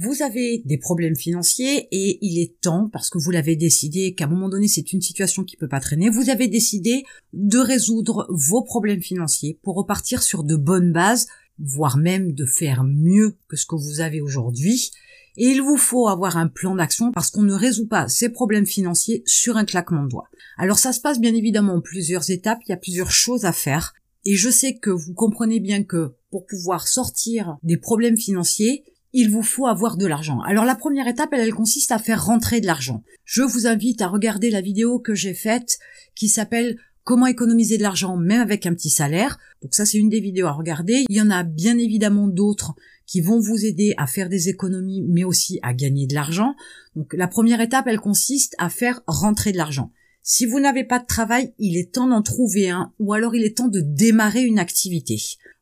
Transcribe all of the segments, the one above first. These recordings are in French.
vous avez des problèmes financiers et il est temps, parce que vous l'avez décidé, qu'à un moment donné c'est une situation qui peut pas traîner, vous avez décidé de résoudre vos problèmes financiers pour repartir sur de bonnes bases, voire même de faire mieux que ce que vous avez aujourd'hui. Et il vous faut avoir un plan d'action parce qu'on ne résout pas ces problèmes financiers sur un claquement de doigts. Alors ça se passe bien évidemment en plusieurs étapes, il y a plusieurs choses à faire. Et je sais que vous comprenez bien que pour pouvoir sortir des problèmes financiers, il vous faut avoir de l'argent. Alors la première étape, elle, consiste à faire rentrer de l'argent. Je vous invite à regarder la vidéo que j'ai faite qui s'appelle Comment économiser de l'argent même avec un petit salaire. Donc ça, c'est une des vidéos à regarder. Il y en a bien évidemment d'autres qui vont vous aider à faire des économies, mais aussi à gagner de l'argent. Donc la première étape, elle consiste à faire rentrer de l'argent. Si vous n'avez pas de travail, il est temps d'en trouver un, ou alors il est temps de démarrer une activité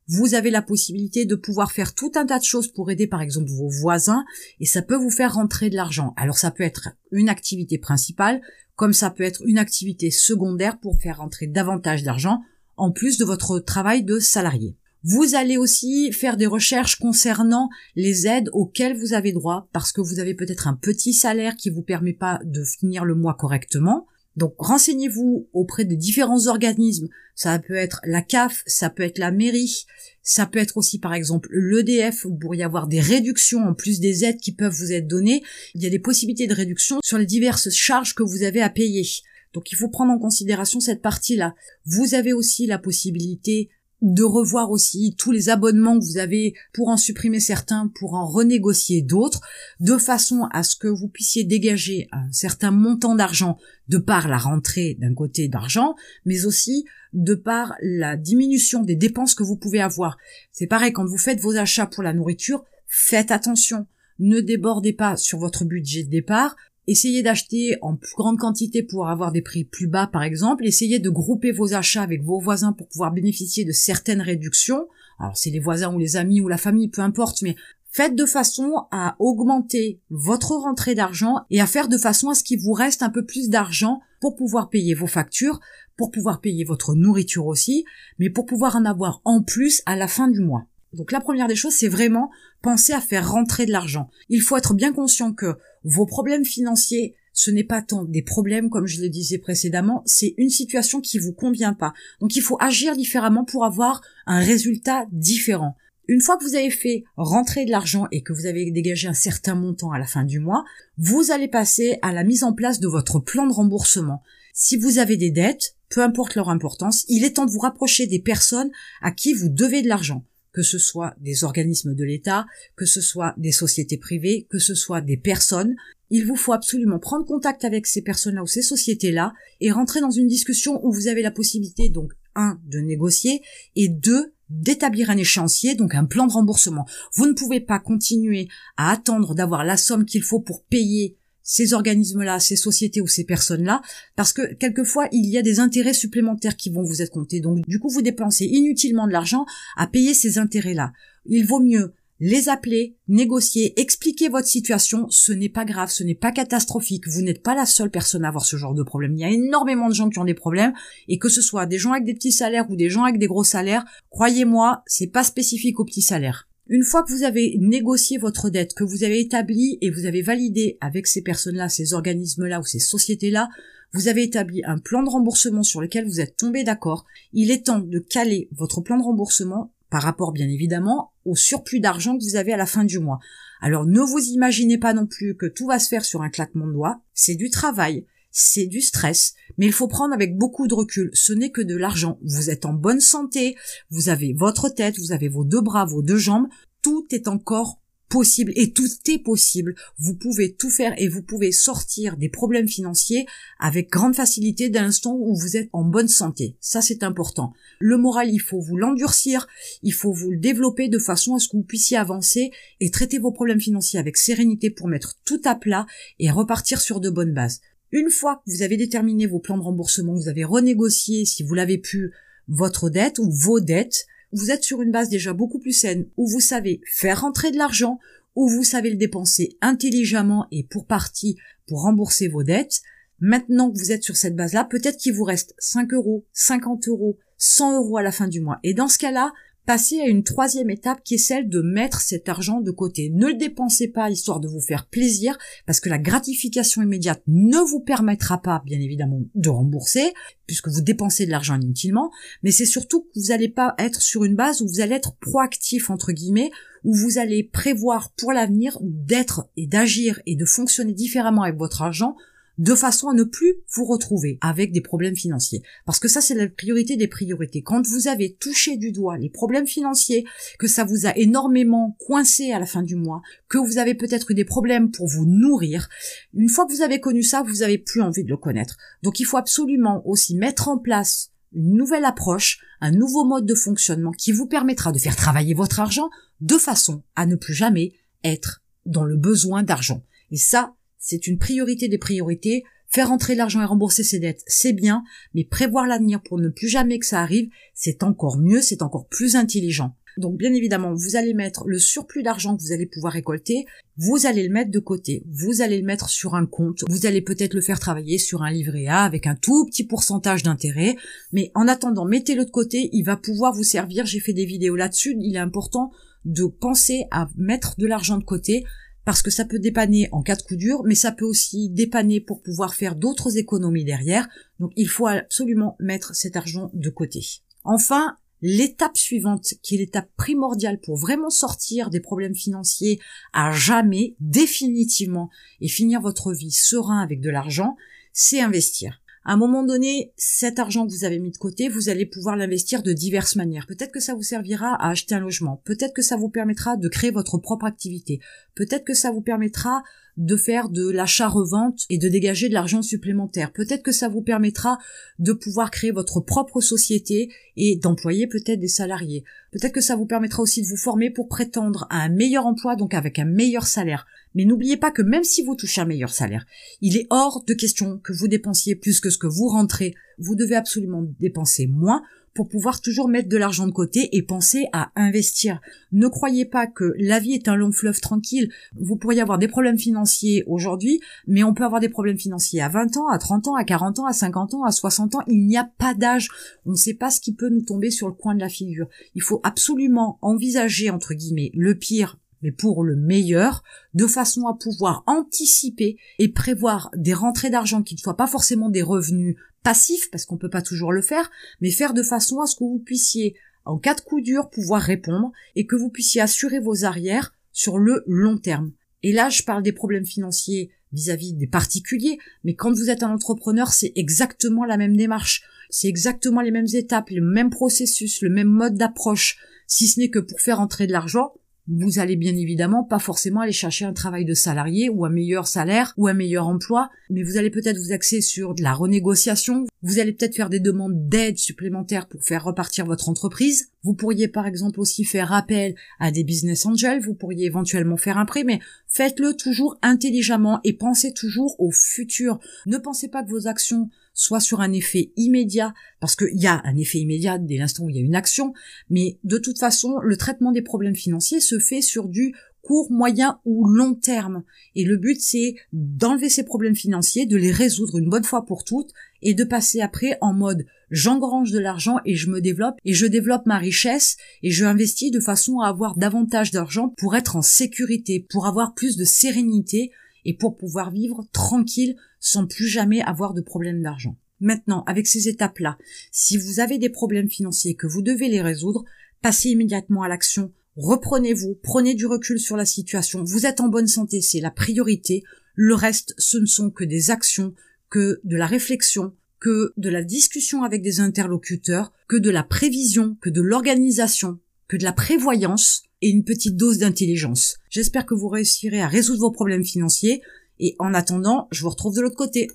vous avez la possibilité de pouvoir faire tout un tas de choses pour aider par exemple vos voisins et ça peut vous faire rentrer de l'argent. Alors ça peut être une activité principale comme ça peut être une activité secondaire pour faire rentrer davantage d'argent en plus de votre travail de salarié. Vous allez aussi faire des recherches concernant les aides auxquelles vous avez droit parce que vous avez peut-être un petit salaire qui vous permet pas de finir le mois correctement. Donc renseignez-vous auprès des différents organismes. Ça peut être la CAF, ça peut être la mairie, ça peut être aussi par exemple l'EDF. Vous pourriez avoir des réductions en plus des aides qui peuvent vous être données. Il y a des possibilités de réduction sur les diverses charges que vous avez à payer. Donc il faut prendre en considération cette partie-là. Vous avez aussi la possibilité de revoir aussi tous les abonnements que vous avez pour en supprimer certains, pour en renégocier d'autres, de façon à ce que vous puissiez dégager un certain montant d'argent de par la rentrée d'un côté d'argent, mais aussi de par la diminution des dépenses que vous pouvez avoir. C'est pareil, quand vous faites vos achats pour la nourriture, faites attention. Ne débordez pas sur votre budget de départ, Essayez d'acheter en plus grande quantité pour avoir des prix plus bas par exemple. Essayez de grouper vos achats avec vos voisins pour pouvoir bénéficier de certaines réductions. Alors c'est les voisins ou les amis ou la famille, peu importe, mais faites de façon à augmenter votre rentrée d'argent et à faire de façon à ce qu'il vous reste un peu plus d'argent pour pouvoir payer vos factures, pour pouvoir payer votre nourriture aussi, mais pour pouvoir en avoir en plus à la fin du mois. Donc la première des choses, c'est vraiment penser à faire rentrer de l'argent. Il faut être bien conscient que vos problèmes financiers, ce n'est pas tant des problèmes, comme je le disais précédemment, c'est une situation qui vous convient pas. Donc il faut agir différemment pour avoir un résultat différent. Une fois que vous avez fait rentrer de l'argent et que vous avez dégagé un certain montant à la fin du mois, vous allez passer à la mise en place de votre plan de remboursement. Si vous avez des dettes, peu importe leur importance, il est temps de vous rapprocher des personnes à qui vous devez de l'argent que ce soit des organismes de l'État, que ce soit des sociétés privées, que ce soit des personnes. Il vous faut absolument prendre contact avec ces personnes-là ou ces sociétés-là et rentrer dans une discussion où vous avez la possibilité, donc, un, de négocier et deux, d'établir un échéancier, donc un plan de remboursement. Vous ne pouvez pas continuer à attendre d'avoir la somme qu'il faut pour payer ces organismes-là, ces sociétés ou ces personnes-là, parce que quelquefois il y a des intérêts supplémentaires qui vont vous être comptés. Donc du coup vous dépensez inutilement de l'argent à payer ces intérêts-là. Il vaut mieux les appeler, négocier, expliquer votre situation, ce n'est pas grave, ce n'est pas catastrophique, vous n'êtes pas la seule personne à avoir ce genre de problème. Il y a énormément de gens qui ont des problèmes, et que ce soit des gens avec des petits salaires ou des gens avec des gros salaires, croyez-moi, c'est pas spécifique aux petits salaires. Une fois que vous avez négocié votre dette, que vous avez établi et vous avez validé avec ces personnes-là, ces organismes-là ou ces sociétés-là, vous avez établi un plan de remboursement sur lequel vous êtes tombé d'accord, il est temps de caler votre plan de remboursement par rapport bien évidemment au surplus d'argent que vous avez à la fin du mois. Alors ne vous imaginez pas non plus que tout va se faire sur un claquement de doigts, c'est du travail, c'est du stress, mais il faut prendre avec beaucoup de recul. Ce n'est que de l'argent. Vous êtes en bonne santé, vous avez votre tête, vous avez vos deux bras, vos deux jambes. Tout est encore possible et tout est possible. Vous pouvez tout faire et vous pouvez sortir des problèmes financiers avec grande facilité dès l'instant où vous êtes en bonne santé. Ça, c'est important. Le moral, il faut vous l'endurcir, il faut vous le développer de façon à ce que vous puissiez avancer et traiter vos problèmes financiers avec sérénité pour mettre tout à plat et repartir sur de bonnes bases. Une fois que vous avez déterminé vos plans de remboursement, vous avez renégocié, si vous l'avez pu, votre dette ou vos dettes, vous êtes sur une base déjà beaucoup plus saine où vous savez faire rentrer de l'argent, où vous savez le dépenser intelligemment et pour partie pour rembourser vos dettes. Maintenant que vous êtes sur cette base-là, peut-être qu'il vous reste 5 euros, 50 euros, 100 euros à la fin du mois. Et dans ce cas-là, passez à une troisième étape qui est celle de mettre cet argent de côté. Ne le dépensez pas histoire de vous faire plaisir parce que la gratification immédiate ne vous permettra pas, bien évidemment, de rembourser puisque vous dépensez de l'argent inutilement, mais c'est surtout que vous n'allez pas être sur une base où vous allez être proactif, entre guillemets, où vous allez prévoir pour l'avenir d'être et d'agir et de fonctionner différemment avec votre argent de façon à ne plus vous retrouver avec des problèmes financiers. Parce que ça, c'est la priorité des priorités. Quand vous avez touché du doigt les problèmes financiers, que ça vous a énormément coincé à la fin du mois, que vous avez peut-être eu des problèmes pour vous nourrir, une fois que vous avez connu ça, vous n'avez plus envie de le connaître. Donc il faut absolument aussi mettre en place une nouvelle approche, un nouveau mode de fonctionnement qui vous permettra de faire travailler votre argent de façon à ne plus jamais être dans le besoin d'argent. Et ça, c'est une priorité des priorités. Faire entrer l'argent et rembourser ses dettes, c'est bien, mais prévoir l'avenir pour ne plus jamais que ça arrive, c'est encore mieux, c'est encore plus intelligent. Donc bien évidemment, vous allez mettre le surplus d'argent que vous allez pouvoir récolter, vous allez le mettre de côté, vous allez le mettre sur un compte, vous allez peut-être le faire travailler sur un livret A avec un tout petit pourcentage d'intérêt, mais en attendant, mettez-le de côté, il va pouvoir vous servir, j'ai fait des vidéos là-dessus, il est important de penser à mettre de l'argent de côté parce que ça peut dépanner en cas de coup dur, mais ça peut aussi dépanner pour pouvoir faire d'autres économies derrière. Donc il faut absolument mettre cet argent de côté. Enfin, l'étape suivante, qui est l'étape primordiale pour vraiment sortir des problèmes financiers à jamais, définitivement, et finir votre vie serein avec de l'argent, c'est investir. À un moment donné, cet argent que vous avez mis de côté, vous allez pouvoir l'investir de diverses manières. Peut-être que ça vous servira à acheter un logement. Peut-être que ça vous permettra de créer votre propre activité. Peut-être que ça vous permettra de faire de l'achat-revente et de dégager de l'argent supplémentaire. Peut-être que ça vous permettra de pouvoir créer votre propre société et d'employer peut-être des salariés. Peut-être que ça vous permettra aussi de vous former pour prétendre à un meilleur emploi, donc avec un meilleur salaire. Mais n'oubliez pas que même si vous touchez un meilleur salaire, il est hors de question que vous dépensiez plus que ce que vous rentrez. Vous devez absolument dépenser moins pour pouvoir toujours mettre de l'argent de côté et penser à investir. Ne croyez pas que la vie est un long fleuve tranquille. Vous pourriez avoir des problèmes financiers aujourd'hui, mais on peut avoir des problèmes financiers à 20 ans, à 30 ans, à 40 ans, à 50 ans, à 60 ans. Il n'y a pas d'âge. On ne sait pas ce qui peut nous tomber sur le coin de la figure. Il faut absolument envisager, entre guillemets, le pire mais pour le meilleur, de façon à pouvoir anticiper et prévoir des rentrées d'argent qui ne soient pas forcément des revenus passif, parce qu'on peut pas toujours le faire, mais faire de façon à ce que vous puissiez, en cas de coup dur, pouvoir répondre et que vous puissiez assurer vos arrières sur le long terme. Et là, je parle des problèmes financiers vis-à-vis des particuliers, mais quand vous êtes un entrepreneur, c'est exactement la même démarche, c'est exactement les mêmes étapes, le même processus, le même mode d'approche, si ce n'est que pour faire entrer de l'argent, vous allez bien évidemment pas forcément aller chercher un travail de salarié ou un meilleur salaire ou un meilleur emploi, mais vous allez peut-être vous axer sur de la renégociation, vous allez peut-être faire des demandes d'aide supplémentaires pour faire repartir votre entreprise. Vous pourriez par exemple aussi faire appel à des business angels, vous pourriez éventuellement faire un prêt, mais faites-le toujours intelligemment et pensez toujours au futur. Ne pensez pas que vos actions soit sur un effet immédiat, parce qu'il y a un effet immédiat dès l'instant où il y a une action, mais de toute façon, le traitement des problèmes financiers se fait sur du court, moyen ou long terme. Et le but, c'est d'enlever ces problèmes financiers, de les résoudre une bonne fois pour toutes, et de passer après en mode j'engrange de l'argent et je me développe, et je développe ma richesse, et je investis de façon à avoir davantage d'argent pour être en sécurité, pour avoir plus de sérénité, et pour pouvoir vivre tranquille sans plus jamais avoir de problème d'argent. Maintenant, avec ces étapes-là, si vous avez des problèmes financiers que vous devez les résoudre, passez immédiatement à l'action, reprenez-vous, prenez du recul sur la situation, vous êtes en bonne santé, c'est la priorité, le reste, ce ne sont que des actions, que de la réflexion, que de la discussion avec des interlocuteurs, que de la prévision, que de l'organisation, que de la prévoyance et une petite dose d'intelligence. J'espère que vous réussirez à résoudre vos problèmes financiers et en attendant, je vous retrouve de l'autre côté.